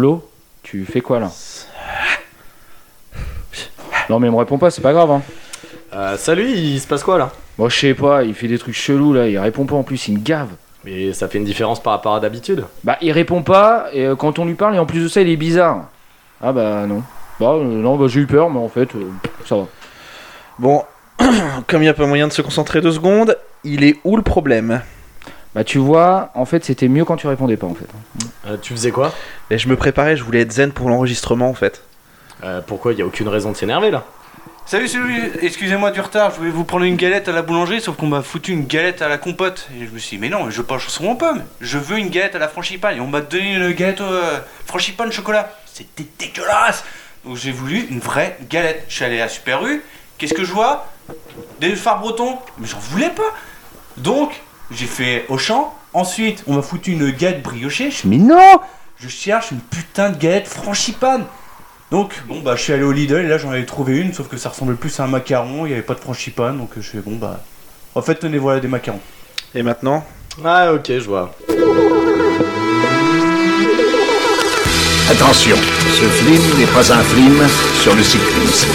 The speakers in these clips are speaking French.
Flo, tu fais quoi là Non mais il me répond pas, c'est pas grave. Hein. Euh, salut, il se passe quoi là Moi je sais pas, il fait des trucs chelous là, il répond pas en plus, il me gave. Mais ça fait une différence par rapport à d'habitude. Bah il répond pas, et euh, quand on lui parle, et en plus de ça, il est bizarre. Ah bah non. Bah euh, non, bah j'ai eu peur, mais en fait, euh, ça va. Bon, comme il n'y a pas moyen de se concentrer deux secondes, il est où le problème? Bah tu vois, en fait c'était mieux quand tu répondais pas en fait. Euh, tu faisais quoi? Et je me préparais, je voulais être zen pour l'enregistrement en fait. Euh, Pourquoi? Il y a aucune raison de s'énerver là Salut, salut, excusez-moi du retard, je voulais vous prendre une galette à la boulangerie, sauf qu'on m'a foutu une galette à la compote. Et je me suis dit, mais non, je veux pas chanson en pomme, je veux une galette à la frangipane. Et on m'a donné une galette euh, frangipane chocolat. C'était dégueulasse Donc j'ai voulu une vraie galette. Je suis allé à Super U, qu'est-ce que je vois? Des phares bretons, mais j'en voulais pas. Donc, j'ai fait Auchan, ensuite on m'a foutu une galette briochée. Je suis mais non Je cherche une putain de galette frangipane. Donc, bon, bah, je suis allé au Lidl et là j'en avais trouvé une, sauf que ça ressemblait plus à un macaron, il n'y avait pas de frangipane, donc je fais bon, bah. En fait, tenez, voilà des macarons. Et maintenant Ah ok, je vois. Attention, ce film n'est pas un film sur le cyclisme.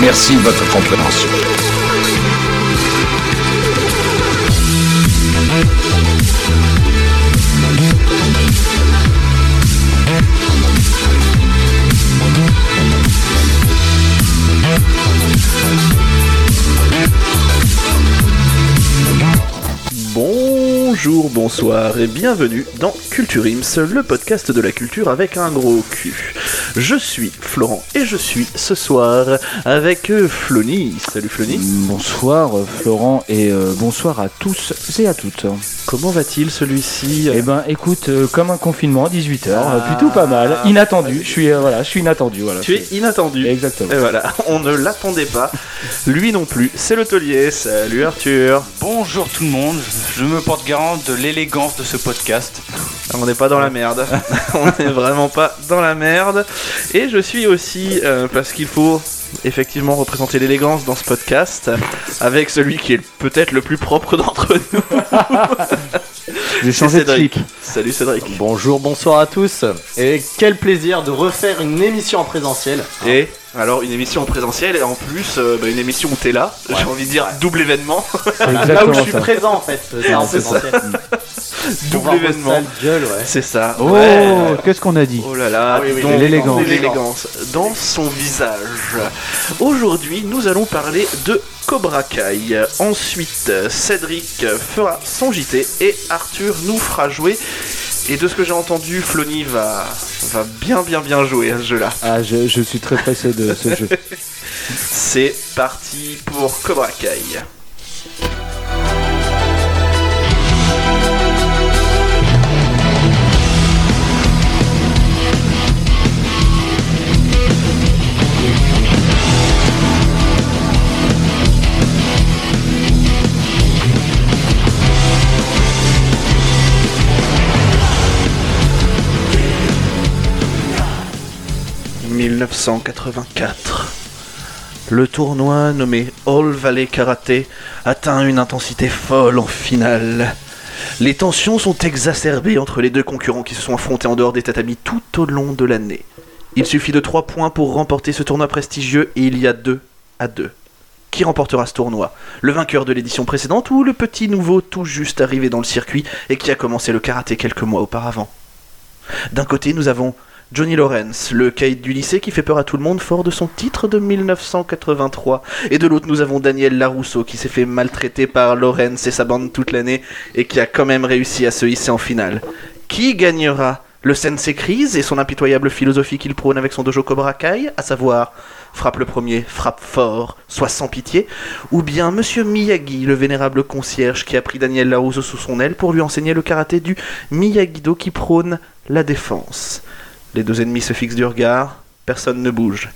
Merci de votre compréhension. Bonjour, bonsoir et bienvenue dans Culture Ims, le podcast de la culture avec un gros cul. Je suis Florent et je suis ce soir avec euh, Flony. Salut Flony. Bonsoir euh, Florent et euh, bonsoir à tous et à toutes. Comment va-t-il celui-ci? Eh ben écoute, euh, comme un confinement à 18h, Ah. plutôt pas mal, inattendu, je suis, euh, voilà, je suis inattendu. Voilà, Tu es inattendu. Exactement. Et voilà, on ne l'attendait pas. Lui non plus. C'est le taulier. Salut Arthur. Bonjour tout le monde, je me porte garant de l'élégance de ce podcast. On n'est pas dans la merde. on n'est vraiment pas dans la merde. Et je suis aussi, euh, parce qu'il faut effectivement représenter l'élégance dans ce podcast, avec celui qui est peut-être le plus propre d'entre nous. J'ai C'est changé de Cédric. clip. Salut Cédric. Bonjour, bonsoir à tous. Et quel plaisir de refaire une émission en présentiel. Et alors une émission en présentiel et en plus euh, bah, une émission où t'es là, j'ai envie de dire double événement, Là où je suis ça. présent en fait. c'est en présentiel. Double événement. ouais. C'est ça. Oh, Ouais. qu'est-ce qu'on a dit Oh là là, Ah oui, oui, donc, l'élégance. l'élégance dans son visage. Aujourd'hui, nous allons parler de Cobra Kai. Ensuite, Cédric fera son JT et Arthur nous fera jouer. Et de ce que j'ai entendu, Flony va, va bien bien bien jouer à ce jeu-là. Ah, je, je suis très pressé de ce jeu. C'est parti pour Cobra Kai. « 1984. Le tournoi nommé All Valley Karate atteint une intensité folle en finale. Les tensions sont exacerbées entre les deux concurrents qui se sont affrontés en dehors des tatamis tout au long de l'année. Il suffit de 3 points pour remporter ce tournoi prestigieux et il y a 2 à 2. Qui remportera ce tournoi? Le vainqueur de l'édition précédente ou le petit nouveau tout juste arrivé dans le circuit et qui a commencé le karaté quelques mois auparavant? D'un côté, nous avons Johnny Lawrence, le caïd du lycée qui fait peur à tout le monde fort de son titre de 1983. Et de l'autre, nous avons Daniel Larousseau qui s'est fait maltraiter par Lawrence et sa bande toute l'année et qui a quand même réussi à se hisser en finale. Qui gagnera Le Sensei Crise et son impitoyable philosophie qu'il prône avec son dojo Cobra Kai, à savoir frappe le premier, frappe fort, soit sans pitié, ou bien Monsieur Miyagi, le vénérable concierge qui a pris Daniel Larousseau sous son aile pour lui enseigner le karaté du Miyagi-Do qui prône la défense. Les deux ennemis se fixent du regard, personne ne bouge.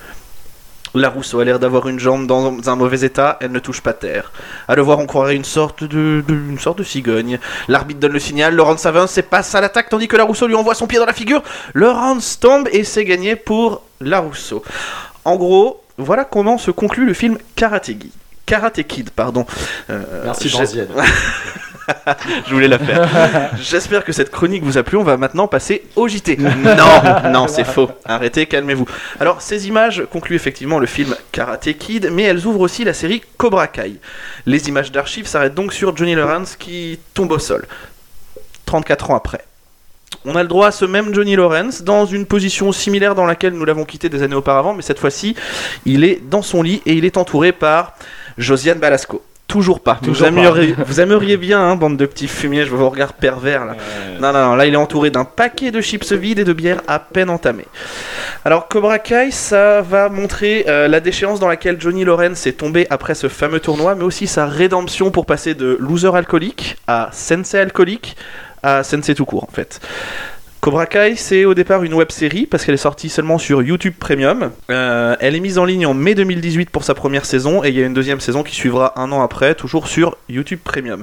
La Rousseau a l'air d'avoir une jambe dans un mauvais état, elle ne touche pas terre. À le voir, on croirait une sorte de, de- une sorte de cigogne. L'arbitre donne le signal, Laurence avance et passe à l'attaque tandis que la Rousseau lui envoie son pied dans la figure. Laurence tombe et c'est gagné pour la Rousseau. En gros, voilà comment se conclut le film Karate Kid. Karate Kid, pardon. Euh, Merci. Je voulais la faire. J'espère que cette chronique vous a plu. On va maintenant passer au JT. Non, non, c'est faux. Arrêtez, calmez-vous. Alors, ces images concluent effectivement le film Karate Kid, mais elles ouvrent aussi la série Cobra Kai. Les images d'archives s'arrêtent donc sur Johnny Lawrence qui tombe au sol. 34 ans après. On a le droit à ce même Johnny Lawrence dans une position similaire dans laquelle nous l'avons quitté des années auparavant, mais cette fois-ci, il est dans son lit et il est entouré par Josiane Balasco. Toujours pas. Toujours vous, aimeriez, vous aimeriez bien, hein, bande de petits fumiers, je vois vos regards pervers là. Non, non, non, là il est entouré d'un paquet de chips vides et de bières à peine entamées. Alors Cobra Kai, ça va montrer euh, la déchéance dans laquelle Johnny Lawrence est tombé après ce fameux tournoi, mais aussi sa rédemption pour passer de loser alcoolique à sensei alcoolique à sensei tout court en fait. Cobra Kai, c'est au départ une web série parce qu'elle est sortie seulement sur YouTube Premium. Euh, elle est mise en ligne en mai 2018 pour sa première saison et il y a une deuxième saison qui suivra un an après, toujours sur YouTube Premium.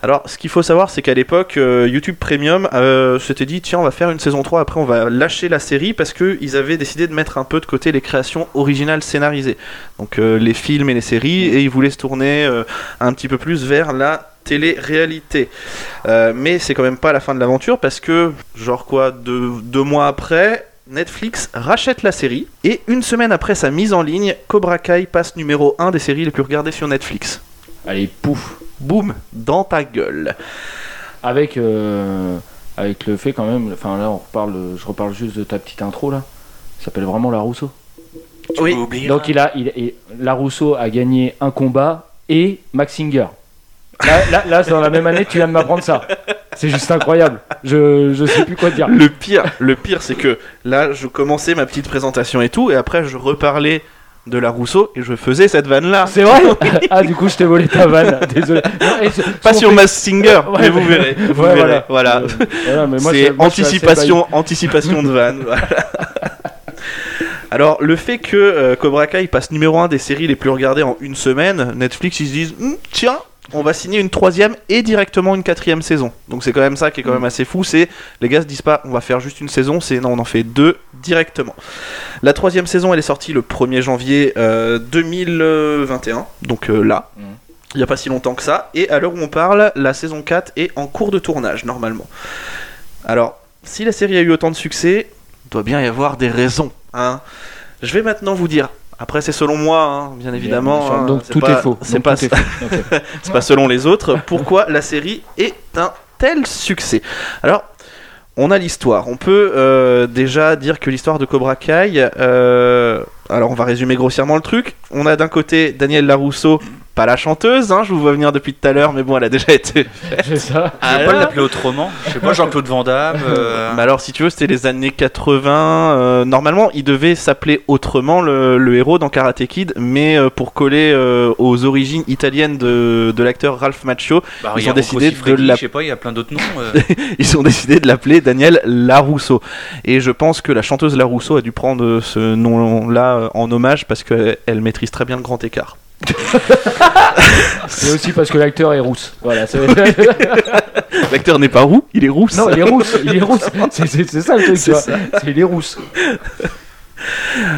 Alors, ce qu'il faut savoir, c'est qu'à l'époque, euh, YouTube Premium euh, s'était dit tiens, on va faire une saison 3, après on va lâcher la série parce qu'ils avaient décidé de mettre un peu de côté les créations originales scénarisées. Donc, les films et les séries, et ils voulaient se tourner un petit peu plus vers la télé-réalité. Euh, mais c'est quand même pas la fin de l'aventure parce que, genre quoi, deux, deux mois après, Netflix rachète la série et une semaine après sa mise en ligne, Cobra Kai passe numéro 1 des séries les plus regardées sur Netflix. Allez, pouf. Boum, dans ta gueule. Avec, euh, avec le fait quand même, enfin là on reparle, je reparle juste de ta petite intro là. Ça s'appelle vraiment La Rousseau. Oui. oublié. Donc il a, il, il- La Rousseau a gagné un combat et Max Singer. Là, là, là, dans la même année, tu viens de m'apprendre ça. C'est juste incroyable. Je, je sais plus quoi dire. Le pire, le pire, c'est que là, je commençais ma petite présentation et tout, et après, je reparlais de la Rousseau et je faisais cette vanne là. C'est vrai? Ah, du coup, je t'ai volé ta vanne. Désolé. Non, Pas sur fait- Mass Singer, Ouais, mais vous verrez. Vous Ouais, verrez. Voilà. Euh, voilà, moi, je- C'est anticipation, anticipation de vanne. voilà. Alors, le fait que euh, Cobra Kai passe numéro 1 des séries les plus regardées en une semaine, Netflix ils se disent Hum, tiens, on va signer une troisième et directement une quatrième saison. Donc c'est quand même ça qui est quand même assez fou. C'est les gars se disent pas on va faire juste une saison, c'est non on en fait deux directement. La troisième saison elle est sortie le 1er janvier euh, 2021, donc euh, là. Mhm. Il n'y a pas si longtemps que ça. Et à l'heure où on parle, la saison 4 est en cours de tournage normalement. Alors, si la série a eu autant de succès, il doit bien y avoir des raisons. Hein. Je vais maintenant vous dire. Après, c'est selon moi, hein, bien évidemment. Bien hein, Donc tout pas- est faux. C'est Donc, pas, tout est faux. Ok. c'est pas selon les autres. Pourquoi la série est un tel succès? Alors, on a l'histoire. On peut euh, déjà dire que l'histoire de Cobra Kai. euh, alors, on va résumer grossièrement le truc. On a d'un côté Daniel Larousseau, pas la chanteuse. hein, je vous vois venir depuis tout à l'heure, mais bon, elle a déjà été. C'est ça. Je pas l'appeler autrement. Je sais pas, Jean-Claude Van Damme. euh, Mais alors, si tu veux, c'était les années 80. euh, normalement, il devait s'appeler autrement le, le héros dans Karate Kid, mais euh, pour coller euh, aux origines italiennes de, de l'acteur Ralph Macchio, bah, ils il y a ont décidé Rocco de Siffredi, la- Je sais pas, il y a plein d'autres noms. euh. ils ont décidé de l'appeler Daniel Larousseau. Et je pense que la chanteuse Larousseau a dû prendre ce nom-là euh, en hommage parce qu'elle maîtrise très bien le grand écart. Et aussi parce que l'acteur est rousse. Voilà. c'est- L'acteur n'est pas roux, il est rousse. non, il est rousse. Il est rousse. C'est c'est- c'est ça le truc. tu C'est. C'est il est rousse.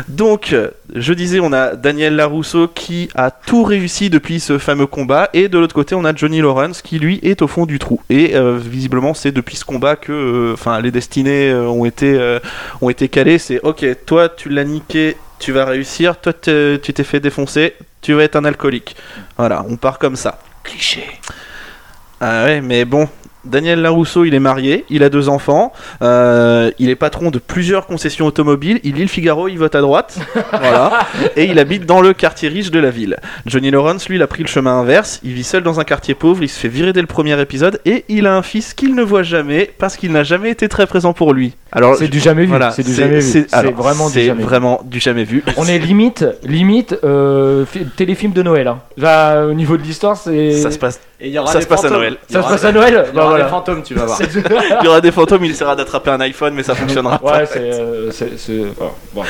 Donc, je disais, on a Daniel Larousseau qui a tout réussi depuis ce fameux combat, et de l'autre côté, on a Johnny Lawrence qui lui est au fond du trou. Et euh, visiblement, c'est depuis ce combat que, euh, les destinées euh, ont été ont été calées. C'est ok, toi, tu l'as niqué, tu vas réussir. Toi, te- tu t'es fait défoncer, tu vas être un alcoolique. Voilà, on part comme ça. Cliché. Ah ouais, mais bon. Daniel Larousseau, il est marié, il a deux enfants, euh, il est patron de plusieurs concessions automobiles, il lit le Figaro, il vote à droite, voilà, et il habite dans le quartier riche de la ville. Johnny Lawrence, lui, il a pris le chemin inverse, il vit seul dans un quartier pauvre, il se fait virer dès le premier épisode, et il a un fils qu'il ne voit jamais parce qu'il n'a jamais été très présent pour lui. Alors, C'est du jamais vu. voilà, C'est du jamais vu. C'est alors, vraiment du jamais vu. vraiment du jamais vu. On est limite, limite euh, fi- téléfilm de Noël. Hein. Là, au niveau de l'histoire, c'est. Ça se passe, Et il y aura Ça des se passe à. Noël. Ça se passe à Noël Il y Bah aura voilà. des fantômes, tu vas voir. Il y aura des fantômes, il essaiera d'attraper un iPhone, mais ça fonctionnera pas. Ouais, c'est. euh, enfin, bon.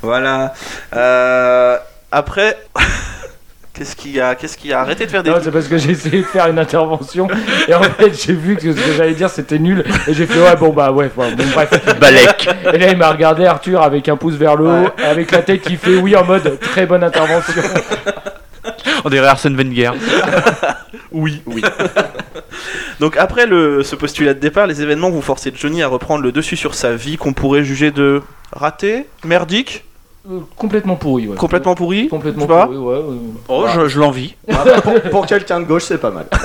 Voilà. Euh, après, qu'est-ce qu'il y a Qu'est-ce qu'il y a Arrêtez de faire des. Non, c'est parce que j'ai essayé de faire une intervention et en fait j'ai vu que ce que j'allais dire c'était nul et j'ai fait ouais bon bah ouais bon, bon, bref Balek. et là il m'a regardé Arthur avec un pouce vers le haut avec la tête qui fait oui en mode très bonne intervention On dirait Arsène Wenger. Oui, oui. Donc après le, ce postulat de départ, les événements vont forcer Johnny à reprendre le dessus sur sa vie qu'on pourrait juger de raté, merdique, Euh, complètement pourri, ouais. complètement pourri? Complètement pourri, ouais. euh, Oh, je, je l'envie. Ah, pour, pour quelqu'un de gauche, c'est pas mal.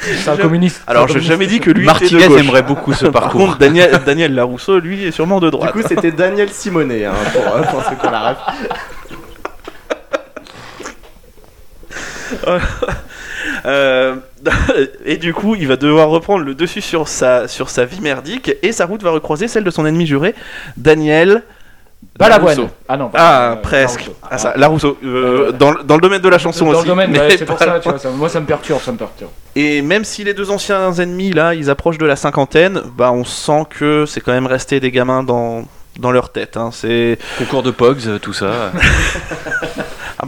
C'est un communiste. Alors un j'ai jamais dit que lui était Martinez de gauche. aimerait beaucoup ce Par parcours. contre, Daniel, Daniel Larousseau, lui, est sûrement de Du droite. coup, c'était Daniel Simonet, hein, pour, euh, pour ceux qui ont la ref. Euh, et du coup, il va devoir reprendre le dessus sur sa, sur sa vie merdique et sa route va recroiser celle de son ennemi juré, Daniel. Balavoine. Ah non. pas- Ah, euh, presque. Larousseau. Ah, ça, Larousseau. Euh, dans, le- dans le domaine de la chanson Dans aussi. le domaine, ouais, c'est pour ça, tu vois, ça- moi ça me perturbe, ça me perturbe. Et même si les deux anciens ennemis, là, ils approchent de la cinquantaine, bah on sent que c'est quand même resté des gamins dans, dans leur tête. Hein. C'est... Concours de Pogs, euh, tout ça.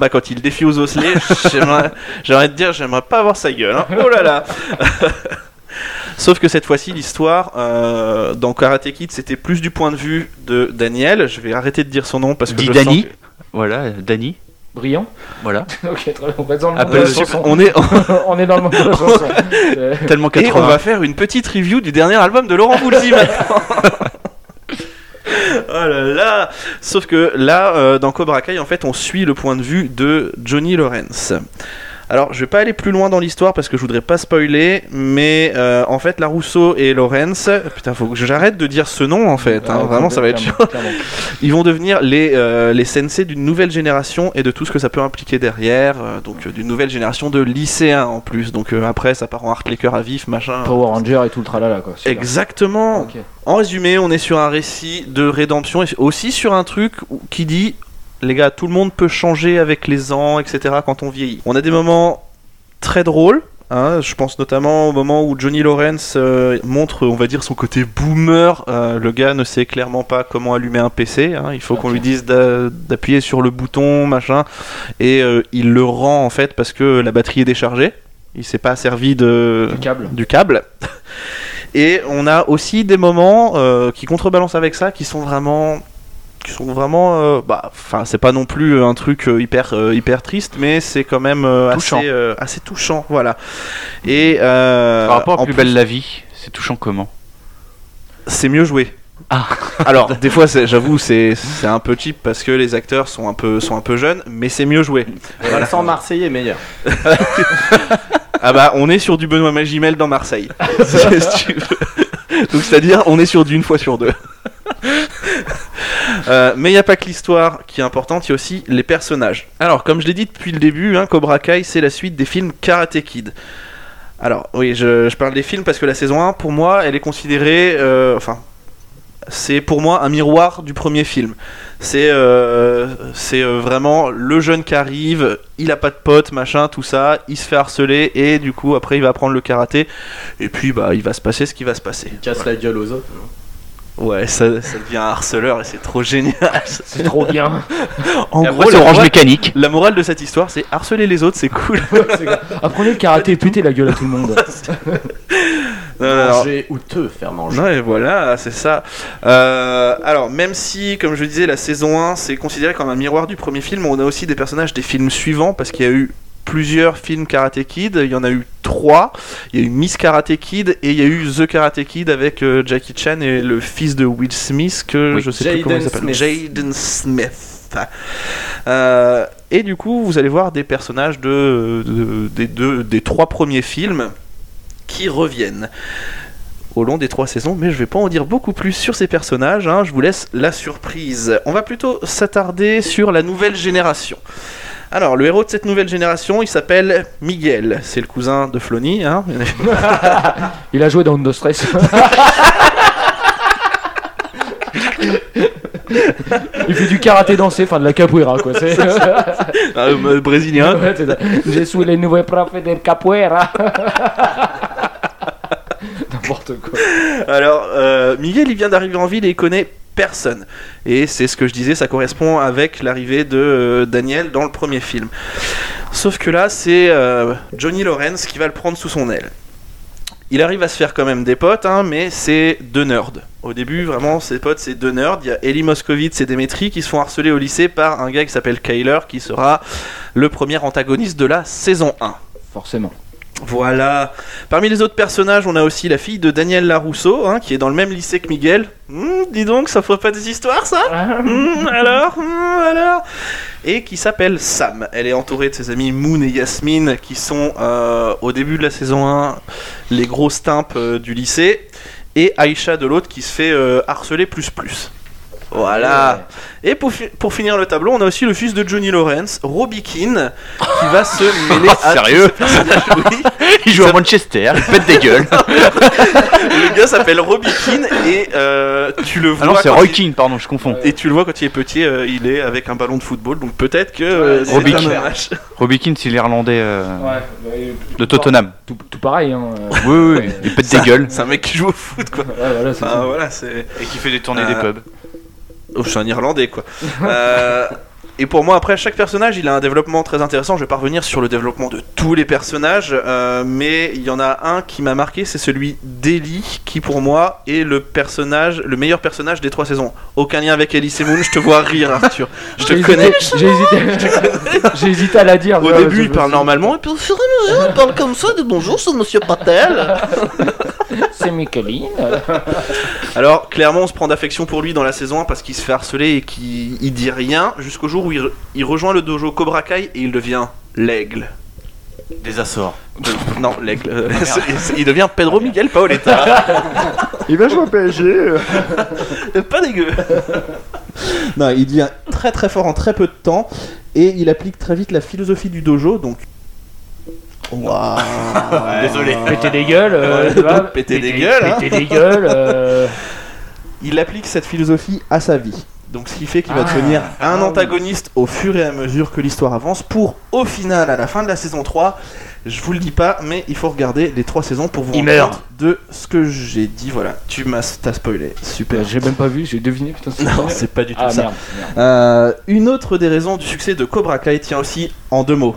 Ah bah quand il défie aux osselets, j'aimerais, j'aimerais te dire, j'aimerais pas avoir sa gueule. hein. Oh là là Sauf que cette fois-ci, l'histoire euh, dans Karate Kid, c'était plus du point de vue de Daniel. Je vais arrêter de dire son nom parce que Dit je Danny. sens que- Voilà, Danny. Brillant. Voilà. ok, très bien. On va dans le monde de la chanson. On est on est dans le monde de la chanson. Tellement et 80. on va faire une petite review du dernier album de Laurent Voulzy maintenant. Oh là là Sauf que là, euh, dans Cobra Kai, en fait, on suit le point de vue de Johnny Lawrence. Alors, je vais pas aller plus loin dans l'histoire parce que je voudrais pas spoiler, mais euh, en fait, Larousseau et Lawrence, putain, faut que j'arrête de dire ce nom en fait, hein, ouais, vraiment, ça va être chaud. Ils vont devenir les, euh, les sensei d'une nouvelle génération et de tout ce que ça peut impliquer derrière, euh, donc d'une nouvelle génération de lycéens en plus. Donc après, ça part en cœurs à vif, machin. Power Ranger et tout le tralala quoi. Exactement. En résumé, on est sur un récit de rédemption et aussi sur un truc qui dit les gars, tout le monde peut changer avec les ans, etc. quand on vieillit. On a des moments très drôles. hein, je pense notamment au moment où Johnny Lawrence euh, montre, on va dire, son côté boomer. Euh, le gars ne sait clairement pas comment allumer un PC. hein, il faut qu'on lui dise d'a- d'appuyer sur le bouton, machin. Et euh, il le rend en fait parce que la batterie est déchargée. Il s'est pas servi de Du câble. du câble. Et on a aussi des moments qui contrebalancent avec ça, qui sont vraiment, qui sont vraiment, euh, bah, enfin, c'est pas non plus un truc euh, hyper, euh, hyper triste, mais c'est quand même euh, Touchant. assez, euh, assez touchant, voilà. Et euh, Par rapport à en Plus belle la vie, c'est touchant comment? C'est mieux joué. Ah. Alors, des fois, j'avoue, c'est c'est un peu cheap parce que les acteurs sont un peu, sont un peu jeunes, mais c'est mieux joué. Et l'accent marseillais meilleur. Ah bah, on est sur du Benoît Magimel dans Marseille. Si tu veux. Donc, c'est-à-dire, on est sur du une fois sur deux. Euh, mais il n'y a pas que l'histoire qui est importante, il y a aussi les personnages. Alors, comme je l'ai dit depuis le début, hein, Cobra Kai, c'est la suite des films Karate Kid. Alors, oui, je, je parle des films parce que la saison 1, pour moi, elle est considérée. euh, enfin, c'est pour moi un miroir du premier film. C'est euh, c'est euh, vraiment le jeune qui arrive, il a pas de potes, machin, tout ça, il se fait harceler et du coup après il va apprendre le karaté et puis bah il va se passer ce qui va se passer. Il casse la gueule aux autres. Ouais, ça, ça devient un harceleur et c'est trop génial. C'est trop bien. En Et gros, c'est la Orange morale, Mécanique. la morale de cette histoire, c'est harceler les autres, c'est cool. Apprenez le karaté, pétez la gueule à tout le monde. Manger ou te faire manger. Ouais, voilà, c'est ça. Euh, alors, même si, comme je disais, la saison 1, c'est considéré comme un miroir du premier film, on a aussi des personnages des films suivants, parce qu'il y a eu plusieurs films Karate Kid, il y en a eu trois. Il y a eu Miss Karate Kid et il y a eu The Karate Kid avec euh, Jackie Chan et le fils de Will Smith, que Oui. je sais plus comment il Jaden s'appelle. Smith. Jaden Smith. Euh, et du coup, vous allez voir des personnages de, de- des, deux, des trois premiers films qui reviennent au long des trois saisons, mais je vais pas en dire beaucoup plus sur ces personnages, hein, je vous laisse la surprise. On va plutôt s'attarder sur la nouvelle génération. Alors, le héros de cette nouvelle génération, il s'appelle Miguel, c'est le cousin de Flonny, hein. Il a joué dans Undo Stress. Il fait du karaté dansé, enfin de la capoeira quoi. C'est Euh, brésilien. Je suis le nouveau prof de capoeira. N'importe quoi. Alors, euh, Miguel, il vient d'arriver en ville et il connaît personne. Et c'est ce que je disais, ça correspond avec l'arrivée de euh, Daniel dans le premier film. Sauf que là, c'est euh, Johnny Lawrence qui va le prendre sous son aile. Il arrive à se faire quand même des potes, hein, mais c'est deux nerds. Au début, vraiment, ses potes, c'est deux nerds. Il y a Ellie Moscovitz et Demetri qui se font harceler au lycée par un gars qui s'appelle Kyler, qui sera le premier antagoniste de la saison 1. Forcément. Voilà. Parmi les autres personnages, on a aussi la fille de Daniel Larousseau, hein, qui est dans le même lycée que Miguel. Hmm, dis donc, ça ferait pas des histoires, ça Hmm, Alors Hmm, Alors Et qui s'appelle Sam. Elle est entourée de ses amis Moon et Yasmine, qui sont euh, au début de la saison 1 les grosses timpes euh, du lycée. Et Aïcha de l'autre qui se fait euh, harceler plus plus. Voilà. Et pour, fi- pour finir le tableau, on a aussi le fils de Johnny Lawrence, Robbie Keane, qui va se mêler à Sérieux. Oui. Il joue à Manchester, il pète des gueules. Le gars s'appelle Robbie Keane et euh, tu le vois. Ah non, c'est quand Roy il- Keane, pardon, je confonds. Et tu le vois quand il est petit, euh, il est avec un ballon de football, donc peut-être que euh, c'est Robbie un Keane. Robbie Keane, c'est l'Irlandais euh, Ouais, de Tottenham. Tout, tout pareil. Hein. Oui, oui, il pète des gueules. C'est un mec qui joue au foot, quoi. ouais, voilà, c'est Ah, voilà. Et qui fait des tournées des pubs. Oh, je suis un Irlandais, quoi. Euh, Et pour moi, après, chaque personnage, il a un développement très intéressant. Je vais pas revenir sur le développement de tous les personnages, euh, mais il y en a un qui m'a marqué, c'est celui d'Ellie, qui pour moi est le personnage, le meilleur personnage des trois saisons. Aucun lien avec Ellie Moon, je te vois rire, Arthur. Je te connais. J'ai hésité, j'ai hésité à la dire. Au début, il parle normalement, et puis au fur et à mesure, il parle comme ça, de bonjour, c'est Monsieur Patel. C'est Micheline. Alors, clairement, on se prend d'affection pour lui dans la saison 1 parce qu'il se fait harceler et qu'il il dit rien jusqu'au jour où il, re- il rejoint le dojo Cobra Kai et il devient l'aigle. Des Açores. Non, l'aigle. euh, c'est- il devient Pedro Miguel Paoletta. Il va jouer au PSG. euh. Pas dégueu. Non, il devient très très fort en très peu de temps et il applique très vite la philosophie du dojo. Donc, Waouh. Désolé. Péter des gueules. euh, Ouais, tu vois, donc péter des gueules, hein. Péter des gueules. euh, Il applique cette philosophie à sa vie. Donc, ce qui fait qu'il va Ah. devenir Un Ah oui. antagoniste au fur et à mesure que l'histoire avance pour, au final, à la fin de la saison 3, je vous le dis pas, mais il faut regarder les trois saisons pour vous rendre compte de ce que j'ai dit. Voilà, tu m'as t'as spoilé. Super. J'ai même pas vu, j'ai deviné. Putain, c'est Non, c'est pas du tout Ah ça. merde. merde. Euh, Une autre des raisons du succès de Cobra Kai tient aussi en deux mots.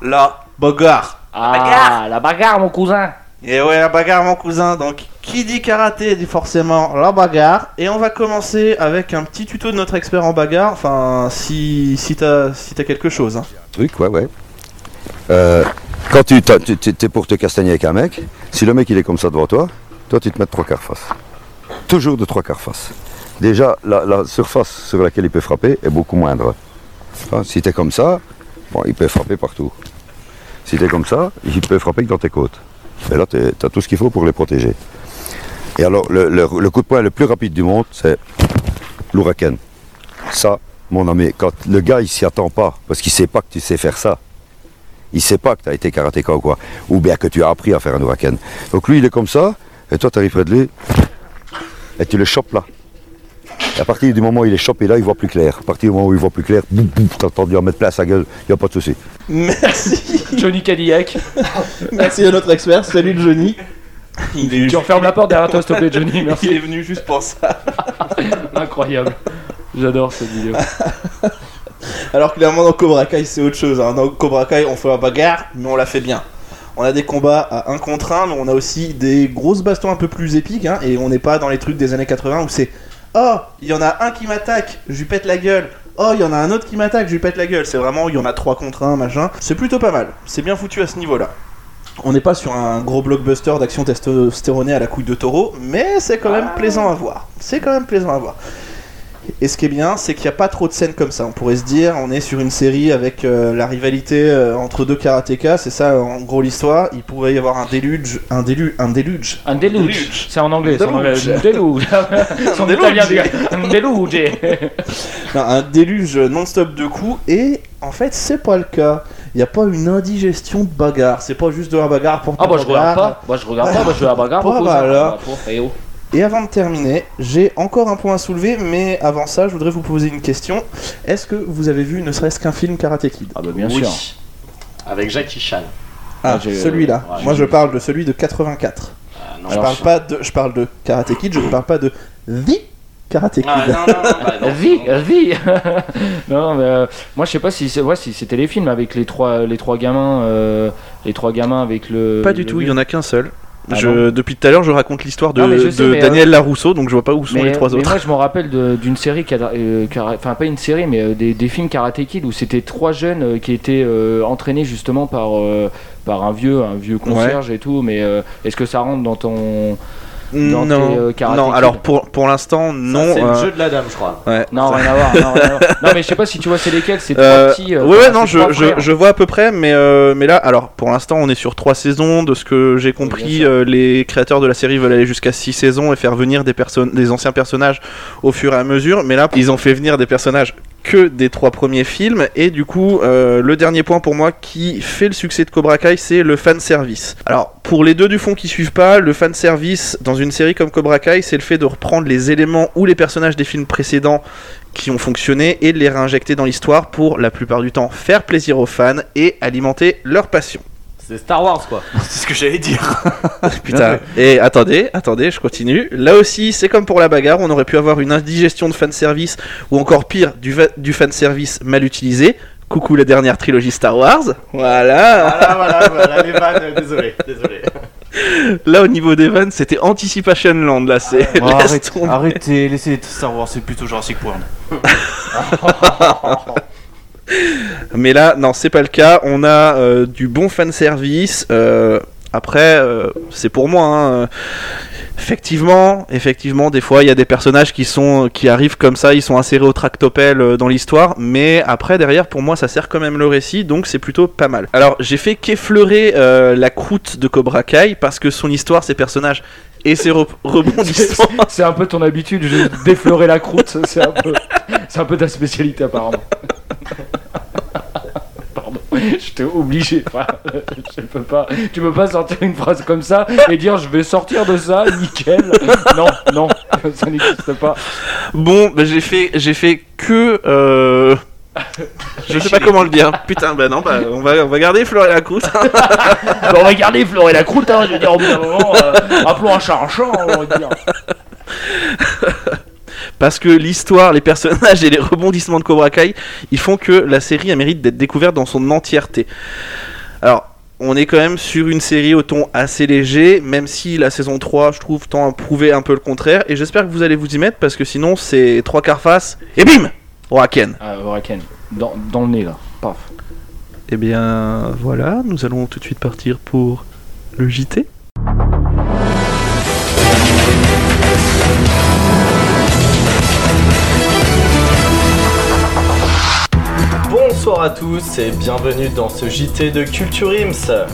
La bagarre. Ah, la bagarre, mon cousin. Et ouais, la bagarre, mon cousin. Donc, qui dit karaté dit forcément la bagarre. Et on va commencer avec un petit tuto de notre expert en bagarre. Enfin, si, si t'as si t'as quelque chose. Hein. truc, ouais, ouais. Euh, quand tu t'es pour te castagner avec un mec, si le mec il est comme ça devant toi, toi tu te mets de trois quarts face. Toujours de trois quarts face. Déjà, la, la surface sur laquelle il peut frapper est beaucoup moindre. Hein, si tu es comme ça, bon, il peut frapper partout. Si tu es comme ça, il peut frapper que dans tes côtes. Et là, tu as tout ce qu'il faut pour les protéger. Et alors, le, coup de poing le plus rapide du monde, c'est l'ouraken. Ça, mon ami, quand le gars il s'y attend pas, parce qu'il sait pas que tu sais faire ça, il sait pas que tu as été karatéka ou quoi, ou bien que tu as appris à faire un ouraken. Donc lui il est comme ça, et toi tu arrives près de lui, et tu le chopes là. Et à partir du moment où il est chopé là, il voit plus clair. À partir du moment où il voit plus clair, boum, boum, t'as entendu en mettre plein à sa gueule, il n'y a pas de souci. merci. Johnny Cadillac. merci à notre expert. Salut Johnny. Il est, Tu refermes la porte derrière toi, s'il te plaît, Johnny. il Merci. est venu juste pour ça. Incroyable. J'adore cette vidéo. Alors clairement dans Cobra Kai c'est autre chose. hein. Dans Cobra Kai on fait la bagarre mais on la fait bien. On a des combats à 1 contre 1 mais on a aussi des grosses bastons un peu plus épiques hein, et on n'est pas dans les trucs des années 80 où c'est Oh il y en a un qui m'attaque, je lui pète la gueule. Oh il y en a un autre qui m'attaque, je lui pète la gueule. C'est vraiment il y en a 3 contre 1 machin. C'est plutôt pas mal. C'est bien foutu à ce niveau là. On n'est pas sur un gros blockbuster d'action testostéronée à la couille de taureau, mais c'est quand même plaisant à voir. C'est quand même plaisant à voir. Et ce qui est bien, c'est qu'il n'y a pas trop de scènes comme ça. On pourrait se dire, on est sur une série avec euh, la rivalité euh, entre deux karatékas, c'est ça en gros l'histoire. Il pourrait y avoir un déluge, un déluge, un déluge. Un deluge. C'est en anglais. c'est en anglais. Un. Son italien, dit, Un deluge. Non, un déluge non-stop de coups. Et en fait, c'est pas le cas. Il n'y a pas une indigestion de bagarre. C'est pas juste de la bagarre pour Ah de bah je regarde pas. Moi je regarde pas. Moi je vais à la bagarre. Pas mon cousin. Ah. Et avant de terminer, j'ai encore un point à soulever, mais avant ça, je voudrais vous poser une question. Est-ce que vous avez vu ne serait-ce qu'un film Karate Kid Ah bah bien Oui. sûr. Avec Jackie Chan. Ah, Ah, celui-là. ouais, Moi, je parle de celui de 84. Ah, non, Je parle pas de, je parle de Karate Kid, je ne parle pas de The Karate Kid. Ah, non, non, non, bah, non, Vie, non. vie. non, mais euh, moi je sais pas si c'est ouais, si c'était les films avec les trois les trois gamins euh, les trois gamins avec le Pas du le tout, il y en a qu'un seul. Ah je, depuis tout à l'heure, je raconte l'histoire de, Non, mais je sais, de mais, Daniel Larousseau, donc je vois pas où sont mais, les trois mais autres. moi, je me rappelle d'une série, euh, enfin pas une série, mais euh, des, des films Karate Kid où c'était trois jeunes euh, qui étaient euh, entraînés justement par, euh, par un vieux, un vieux concierge et tout. Mais euh, est-ce que ça rentre dans ton. Dans non, tes, euh, non. Alors pour, pour l'instant, non. C'est euh, le jeu de la dame, je crois. ouais. Non, rien à voir. Non, rien à voir. Non, mais je sais pas si tu vois c'est lesquels, c'est trois Euh, petits. euh, ouais, ouais, non, je, je, vois à peu près, mais, euh, mais là, alors pour l'instant, on est sur trois saisons. De ce que j'ai compris, euh, les créateurs de la série veulent aller jusqu'à six saisons et faire venir des, personnes, des anciens personnages au fur et à mesure. Mais là, ils ont fait venir des personnages que des trois premiers films. Et du coup, euh, le dernier point pour moi qui fait le succès de Cobra Kai, c'est le fan service. Alors, pour les deux du fond qui suivent pas, le fan service dans une série comme Cobra Kai, c'est le fait de reprendre les éléments ou les personnages des films précédents qui ont fonctionné et de les réinjecter dans l'histoire pour la plupart du temps faire plaisir aux fans et alimenter leur passion. C'est Star Wars, quoi. C'est ce que j'allais dire. Putain. Et attendez, attendez, je continue. Là aussi, c'est comme pour la bagarre, on aurait pu avoir une indigestion de fanservice ou encore pire, du, du fanservice mal utilisé. Coucou la dernière trilogie Star Wars. Voilà. Voilà, voilà, voilà, les vannes, désolé, désolé. Là, au niveau des vannes, c'était Anticipation Land. Là, c'est. Oh, laisse arrête- arrêtez, laissez Star Wars, c'est plutôt Jurassic World. Mais là, non, c'est pas le cas. On a euh, du bon fanservice. Euh, après, euh, c'est pour moi. hein, Effectivement, effectivement, des fois il y a des personnages qui sont qui arrivent comme ça, ils sont insérés au tractopelle dans l'histoire, mais après derrière pour moi ça sert quand même le récit, donc c'est plutôt pas mal. Alors j'ai fait qu'effleurer euh, la croûte de Cobra Kai parce que son histoire, ses personnages et ses re- rebondissements. C'est un peu ton habitude, je défleurer la croûte, c'est un peu, c'est un peu ta spécialité apparemment. J'étais obligé. Enfin, je peux pas, tu peux pas sortir une phrase comme ça et dire je vais sortir de ça, nickel. Non, non, ça n'existe pas. Bon, bah, j'ai fait j'ai fait que euh, je sais pas comment le dire. Putain, bah non, bah, on va on va garder effleurer la croûte. On va garder effleurer la croûte, hein, je veux dire au bout d'un moment, euh, appelons un chat un chat, on va dire. Parce que l'histoire, les personnages et les rebondissements de Cobra Kai, ils font que la série elle mérite d'être découverte dans son entièreté. Alors, on est quand même sur une série au ton assez léger, même si la saison 3, je trouve, tend à prouver un peu le contraire, et j'espère que vous allez vous y mettre, parce que sinon, c'est trois quarts face, et bim Oraken. Ah, Oraken, dans, dans le nez là, paf. Eh bien, voilà, nous allons tout de suite partir pour le JT. Bonsoir à tous et bienvenue dans ce JT de Culture Ims.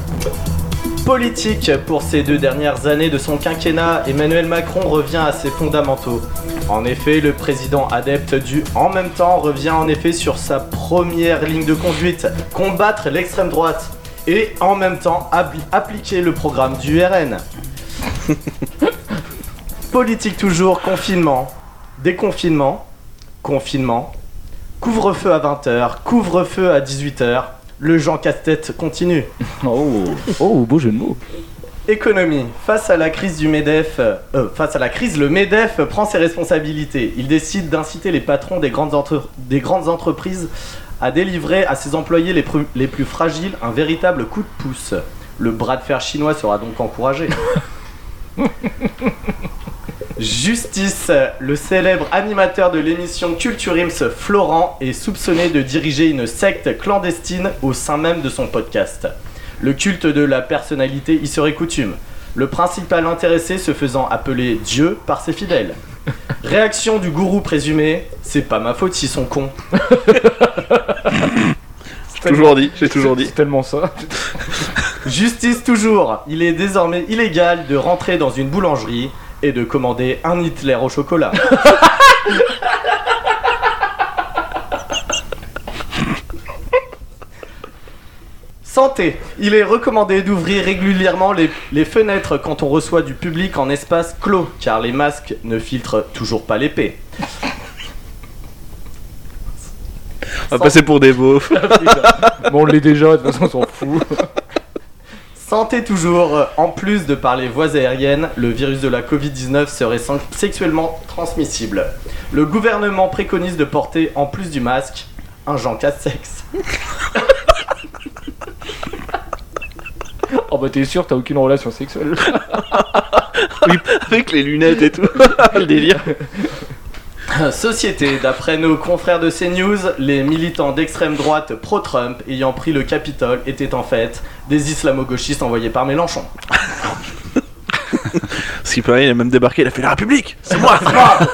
Politique, pour ces deux dernières années de son quinquennat, Emmanuel Macron revient à ses fondamentaux. En effet, le président adepte du en même temps revient en effet sur sa première ligne de conduite, combattre l'extrême droite et en même temps appli- appliquer le programme du RN. Politique toujours, confinement, déconfinement, confinement, couvre-feu à 20h, couvre-feu à 18h, le Jean Casse-Tête continue. Oh, oh, beau jeu de mots. Économie. Face à la crise du MEDEF, euh, face à la crise, le MEDEF prend ses responsabilités. Il décide d'inciter les patrons des grandes, entre- des grandes entreprises à délivrer à ses employés les, les plus fragiles un véritable coup de pouce. Le bras de fer chinois sera donc encouragé. Justice, le célèbre animateur de l'émission Culture Ims, Florent, est soupçonné de diriger une secte clandestine au sein même de son podcast. Le culte de la personnalité y serait coutume. Le principal intéressé se faisant appeler Dieu par ses fidèles. Réaction du gourou présumé, c'est pas ma faute s'ils sont cons. J'ai toujours dit, j'ai toujours dit. C'est tellement ça. Justice toujours, il est désormais illégal de rentrer dans une boulangerie et de commander un Hitler au chocolat. Santé. Il est recommandé d'ouvrir régulièrement les, les fenêtres quand on reçoit du public en espace clos, car les masques ne filtrent toujours pas l'épée. On va passer pour des beaufs. Bon, on l'est déjà, de toute façon, on s'en fout. Santé toujours, euh, en plus de par les voies aériennes, le virus de la Covid-19 serait sexuellement transmissible. Le gouvernement préconise de porter, en plus du masque, un Jean casse-sexe. Oh bah t'es sûr, t'as aucune relation sexuelle. Avec les lunettes et tout. le délire. Société, d'après nos confrères de CNews, les militants d'extrême droite pro-Trump ayant pris le Capitole étaient en fait des islamo-gauchistes envoyés par Mélenchon. Ce qui paraît, il a même débarqué, il a fait la République C'est moi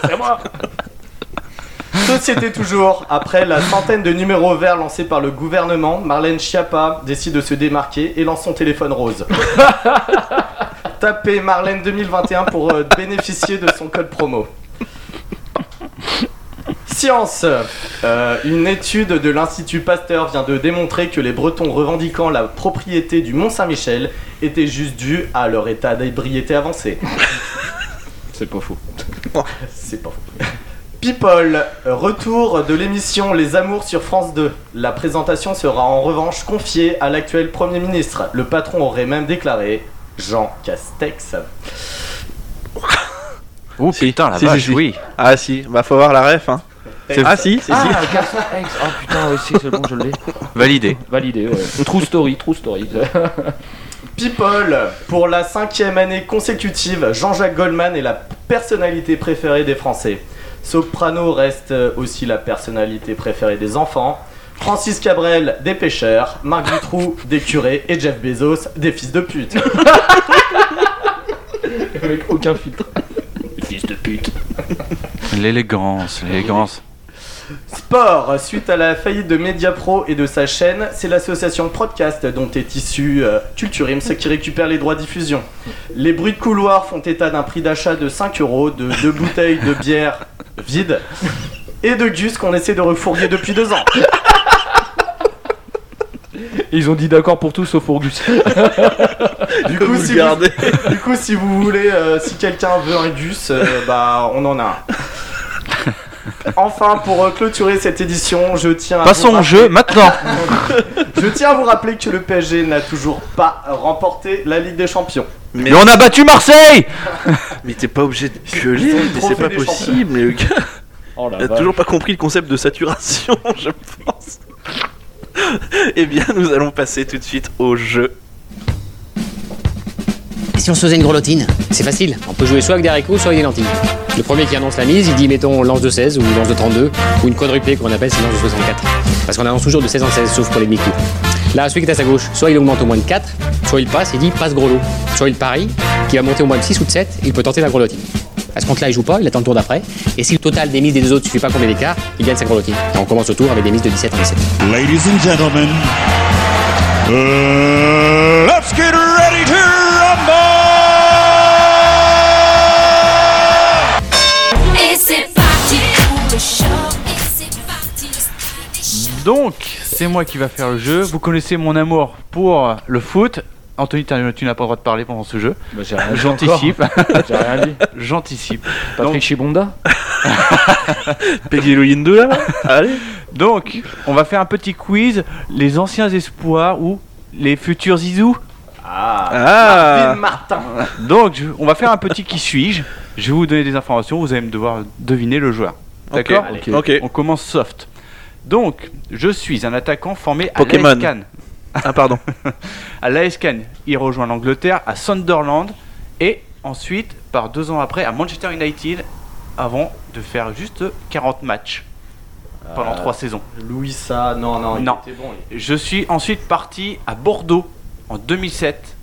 C'est moi Société toujours, après la centaine de numéros verts lancés par le gouvernement, Marlène Schiappa décide de se démarquer et lance son téléphone rose. Tapez Marlène 2021 pour euh, bénéficier de son code promo. Science. Euh, une étude de l'Institut Pasteur vient de démontrer que les Bretons revendiquant la propriété du Mont Saint-Michel étaient juste dus à leur état d'ébriété avancé. C'est pas faux. C'est pas faux. People, retour de l'émission Les Amours sur France 2. La présentation sera en revanche confiée à l'actuel Premier ministre. Le patron aurait même déclaré Jean Castex. Oh Si. putain, la Si, si, vache, si. oui. Ah si, bah faut voir la ref hein. Ah si, si, si. Ah. Oh putain, si, c'est bon, je l'ai. Validé. Validé, ouais. True story, true story. People, pour la cinquième année consécutive, Jean-Jacques Goldman est la personnalité préférée des Français. Soprano reste aussi la personnalité préférée des enfants. Francis Cabrel des pêcheurs, Marc Dutroux des curés et Jeff Bezos des fils de pute. Avec aucun filtre. Fils de pute. L'élégance, l'élégance. Sport, suite à la faillite de Mediapro et de sa chaîne, c'est l'association Podcast dont est issue euh, Culture Ims qui récupère les droits diffusion. Les bruits de couloir font état d'un prix d'achat de 5 euros, de deux bouteilles de bière vide et de gus qu'on essaie de refourguer depuis deux ans. Ils ont dit d'accord pour tout sauf pour Gus. Du coup, si vous, du coup, si vous voulez, euh, si quelqu'un veut un gus, euh, bah on en a un. Enfin, pour euh, clôturer cette édition, je tiens à Passons vous au jeu maintenant. Je tiens à vous rappeler que le PSG n'a toujours pas remporté la Ligue des Champions. Mais, Mais on a battu Marseille mais t'es pas obligé de gueuler, mais c'est pas possible. Le gars, Oh a vache. toujours pas compris le concept de saturation, je pense. eh bien, nous allons passer tout de suite au jeu. Et si on se faisait une grelottine C'est facile, on peut jouer soit avec des soit avec des lentilles. Le premier qui annonce la mise, il dit mettons lance de 16 ou lance de 32, ou une quadruplée qu'on appelle c'est lance de 64. Parce qu'on annonce toujours de 16 en 16, sauf pour les demi-coups. Là, celui qui est à sa gauche, soit il augmente au moins de 4, soit il passe, il dit passe gros lot. Soit il parie, qui va monter au moins de 6 ou de 7, et il peut tenter la grelottine. À ce compte-là, il joue pas, il attend le tour d'après. Et si le total des mises des deux autres ne suffit pas combien d'écart, il gagne sa grelottine. Et on commence le tour avec des mises de 17 en 17. Ladies and gentlemen, uh, let's get ready to rumble! Et c'est parti pour le show. Et c'est parti. Donc, c'est moi qui va faire le jeu. Vous connaissez mon amour pour le foot. Anthony, tu n'as pas le droit de parler pendant ce jeu. Bah, J'anticipe. encore. J'ai rien dit. J'anticipe. Patrick Chibonda Peggy Louis 2 là Allez Donc, on va faire un petit quiz. Les anciens espoirs ou les futurs Zizou. Ah, Ah. Martin. Donc, je- on va faire un petit qui suis-je. Je vais vous donner des informations. Vous allez me devoir deviner le joueur. D'accord Ok. Ok. On commence soft. Donc, je suis un attaquant formé à Pokémon. Cannes. Ah, pardon. À l'AS Cannes, il rejoint l'Angleterre à Sunderland et ensuite, par deux ans après, à Manchester United avant de faire juste 40 matchs pendant Euh, trois saisons. Louisa, non, non, il Non. était bon. lui. Je suis ensuite parti à Bordeaux en 2007.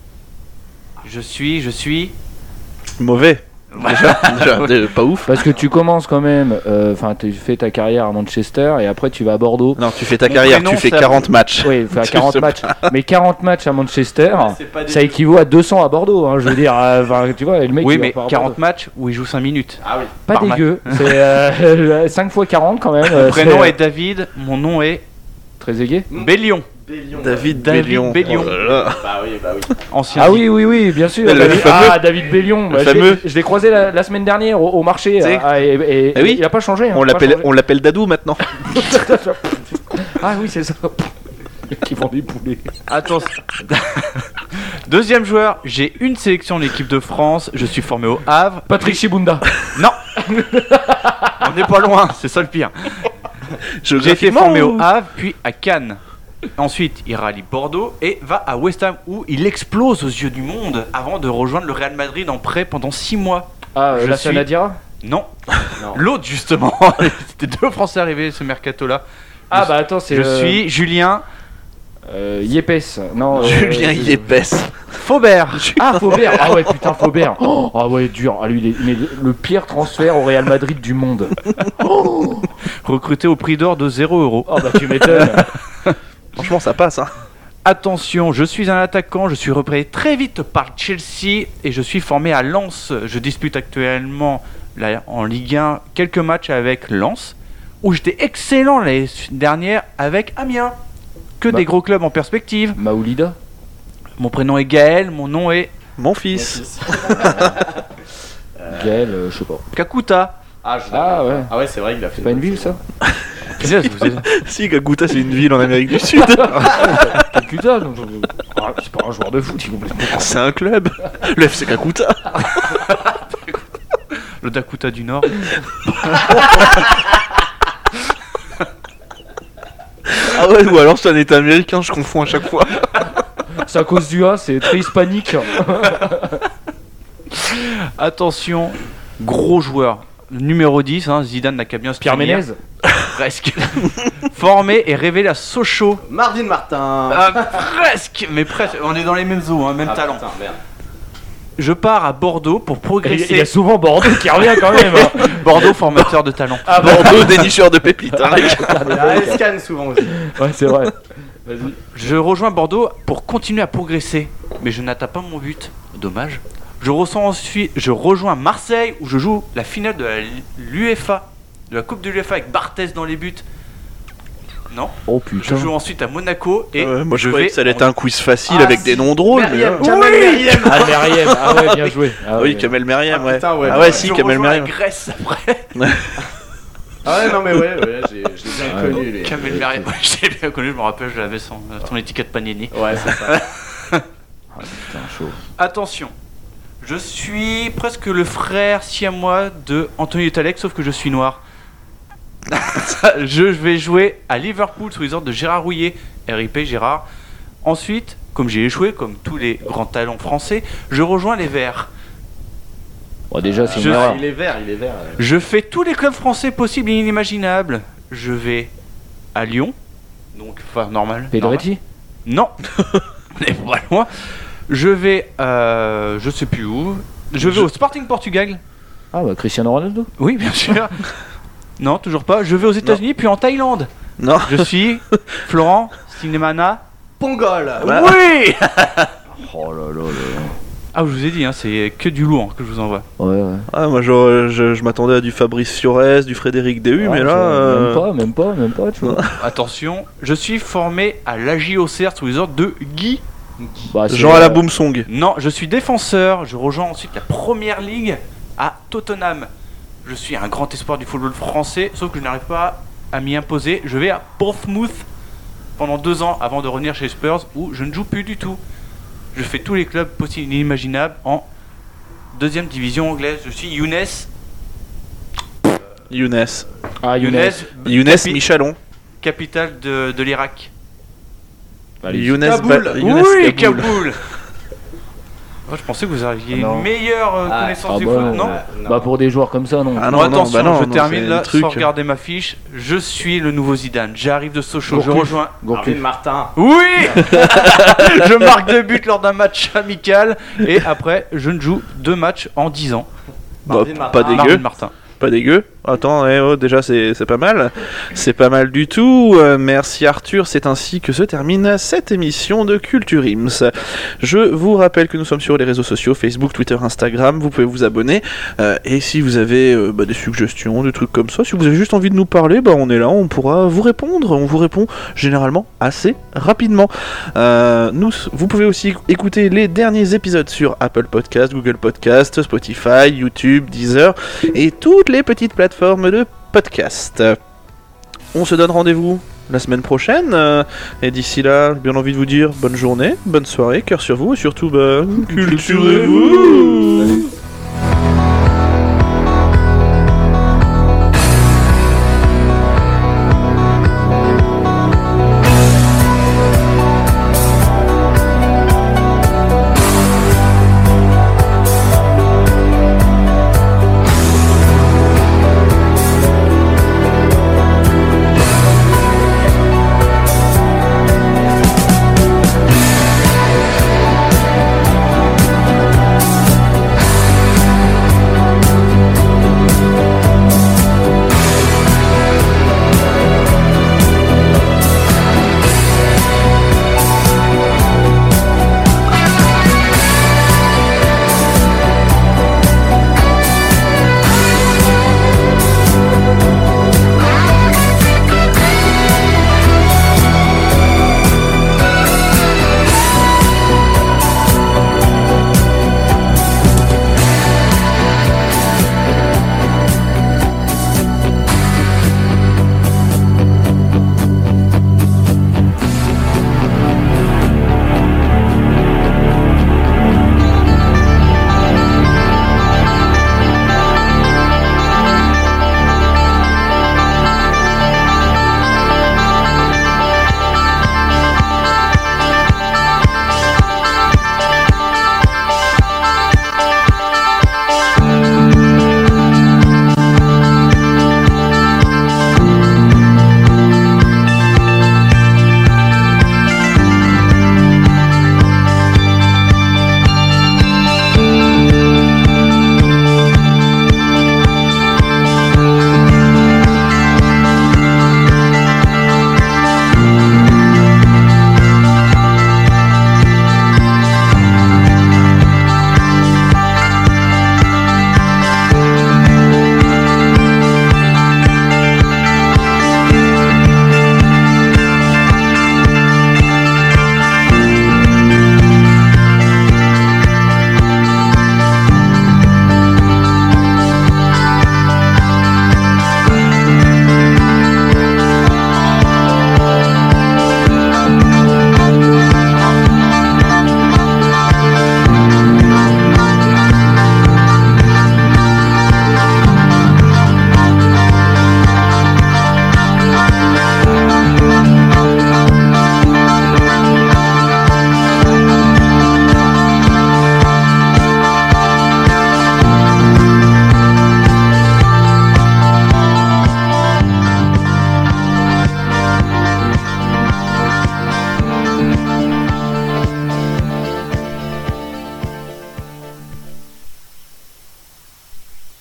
Je suis, je suis. Mauvais. Déjà, déjà, déjà, pas ouf. Parce que tu commences quand même, euh, enfin tu fais ta carrière à Manchester et après tu vas à Bordeaux. Non, tu fais ta Mon carrière, prénom, tu fais ça- 40 matchs. Oui, enfin, Je 40 sais matchs. Mais 40 matchs à Manchester, ça équivaut à 200 à Bordeaux. Hein, je veux dire, euh, tu vois, le mec. oui, mais pas à 40 Bordeaux. matchs où il joue 5 minutes. Ah oui. Pas par dégueu. C'est euh, 5 fois 40 quand même. euh, Mon prénom c'est, est David, mon nom est Très aigué. Bélion, Bélion. David, David Bellion. Bellion. Oh là là. Bah oui, bah oui. ancien. Ah oui, oui, oui, bien sûr. Le David- fameux- ah, David Bellion. le Bah, je l'ai- fameux. Je l'ai croisé la, la semaine dernière au, au marché. Ah, et, et- Eh oui. Il a pas changé. hein, On l'appelle, changé. on l'appelle Dadou maintenant. Ah oui, c'est ça. Qui vend des poulets. Attention. Deuxième joueur, j'ai une sélection en équipe de France. Je suis formé au Havre. Patrick Chibunda. Non On n'est pas loin, c'est ça le pire. J'ai été formé ou- au Havre, puis à Cannes. Ensuite, il rallie Bordeaux et va à West Ham où il explose aux yeux du monde avant de rejoindre le Real Madrid en prêt pendant 6 mois. Ah, euh, Je la suis- Sanadira Non, Non. l'autre justement. C'était deux Français arrivés ce mercato-là. Ah Je- bah attends, c'est. Je euh, suis Julien Euh, Yepes. Non. Julien Yepes. Faubert. Ah, Faubert Ah ouais, putain, Faubert Oh, Ah ouais, dur. Ah, lui, il est, mais le pire transfert au Real Madrid du monde. Recruté au prix d'or de 0 euros. Oh bah tu m'étonnes. Franchement, ça passe. Hein. Attention, je suis un attaquant, je suis repéré très vite par Chelsea et je suis formé à Lens. Je dispute actuellement là, en Ligue 1 quelques matchs avec Lens, où j'étais excellent l'année dernière avec Amiens. Que Bah. des gros clubs en perspective. Maoulida Mon prénom est Gaël, mon nom est Mon fils. Gaël, euh, je sais pas. Kakuta. Ah, je Ah ouais. Ah ouais, c'est vrai qu'il a fait. C'est pas une ville ça? si, Kakuta, c'est une ville en Amérique du Sud. Euh, ah, c'est pas un joueur de foot, il est complètement con. c'est un club. Le FC Kakuta. le Dakota du Nord. Ah ouais, ou alors c'est un état américain, je confonds à chaque fois. C'est à cause du A, c'est très hispanique. Attention, gros joueur. Numéro 10, hein, Zidane n'a qu'à bien se Pierre tenir. Ménez Presque. Formé et révélé à Sochaux. Marvin Martin. Ah, presque, mais presque. On est dans les mêmes eaux, hein, même Ah, talent. putain, merde. Je pars à Bordeaux pour Il y progresser. a souvent Bordeaux qui revient quand même. hein. Bordeaux, formateur de talent. Ah bon Bordeaux, dénicheur de pépites. Hein. Il y a Escan souvent aussi. Ouais, c'est vrai. Vas-y. Je rejoins Bordeaux pour continuer à progresser, mais je n'atteins pas mon but. Dommage. Je ressens ensuite, je rejoins Marseille où je joue la finale de l'UEFA, de la Coupe de l'UEFA avec Barthez dans les buts. Non. Oh Je putain. joue ensuite à Monaco et Ouais, moi je, je croyais vais que ça allait être un quiz facile Ah, avec si. des noms drôles. mais Meriem, là- Jamal Meriem. Ah, Meriem. Ah ouais, bien joué. Ah oui, ouais. Kamel Meriem, Ah, ouais. putain, ouais, ah ouais, si, je Kamel Meriem. Grèce après. Ah ouais, non mais ouais, ouais j'ai je l'ai bien Ah, connu. lui. Kamel Meriem, ouais, je l'ai bien connu, je me rappelle, je l'avais son, son étiquette Panini. Ouais, c'est ça. Putain, chaud. Attention, je suis presque le frère siamois de Anthony Talek, sauf que je suis noir. je vais jouer à Liverpool sous les ordres de Gérard Rouillet, RIP Gérard. Ensuite, comme j'ai échoué, comme tous les grands talents français, je rejoins les Verts. Bon, déjà, c'est Je-. Il est vert, il est vert. Je fais tous les clubs français possibles et inimaginables. Je vais à Lyon, donc enfin normal. Pedretti Non, on est pas loin. Je vais, euh, je sais plus où. Je vais au Sporting Portugal. Ah bah Cristiano Ronaldo. Oui, bien sûr. non, toujours pas. Je vais aux États-Unis puis en Thaïlande. Non. Je suis Florent Cinemana. Pongol. Oui. Oh là là là. Ah, je vous ai dit, hein, c'est que du lourd que je vous envoie. Ouais, ouais. Ah, moi je, je, je m'attendais à du Fabrice Fiorez, du Frédéric Déhu, Ouais, mais je- là. euh, Même pas, même pas, même pas, tu vois. Attention, je suis formé à l'AJ Auxerre sous les ordres de Guy. Bah, c'est, Jean à la Boomsong. Non, je suis défenseur. Je rejoins ensuite la première ligue à Tottenham. Je suis un grand espoir du football français, sauf que je n'arrive pas à m'y imposer. Je vais à Portsmouth pendant deux ans avant de revenir chez Spurs où je ne joue plus du tout. Je fais tous les clubs possibles et inimaginables en deuxième division anglaise. Je suis Younes. Younes. Ah, Younes. Younes capi- Michalon. capitale de, de l'Irak. Allez, Younes, Kaboul. Ba- Younes oui, Kaboul. Kaboul. Oh, je pensais que vous aviez Non. une meilleure euh, Ah, connaissance ah du bah foot, non. non Ouais, Bah pour des joueurs comme ça, non. Ah non, non, attention, bah non, je non, termine là sans regarder ma fiche. Je suis le nouveau Zidane. J'arrive de Sochaux. Je rejoins. Gourcuff. Marvin Martin. Oui Je marque deux buts lors d'un match amical. Et après, je ne joue deux matchs en 10 ans. Bah, Marvin pas dégueu. Martin. Pas dégueu. Attends, eh, oh, déjà c'est pas mal. C'est pas mal du tout. Euh, merci Arthur. C'est ainsi que se termine cette émission de Culture Ims. Je vous rappelle que nous sommes sur les réseaux sociaux Facebook, Twitter, Instagram. Vous pouvez vous abonner. Euh, et si vous avez euh, bah, des suggestions, des trucs comme ça, si vous avez juste envie de nous parler, bah, on est là, on pourra vous répondre. On vous répond généralement assez rapidement. Nous, vous pouvez aussi écouter les derniers épisodes sur Apple Podcast, Google Podcast, Spotify, YouTube, Deezer et toutes les petites plateformes de podcast. On se donne rendez-vous la semaine prochaine. euh, et d'ici là, bien envie de vous dire bonne journée, bonne soirée, cœur sur vous et surtout, bah, culturez-vous.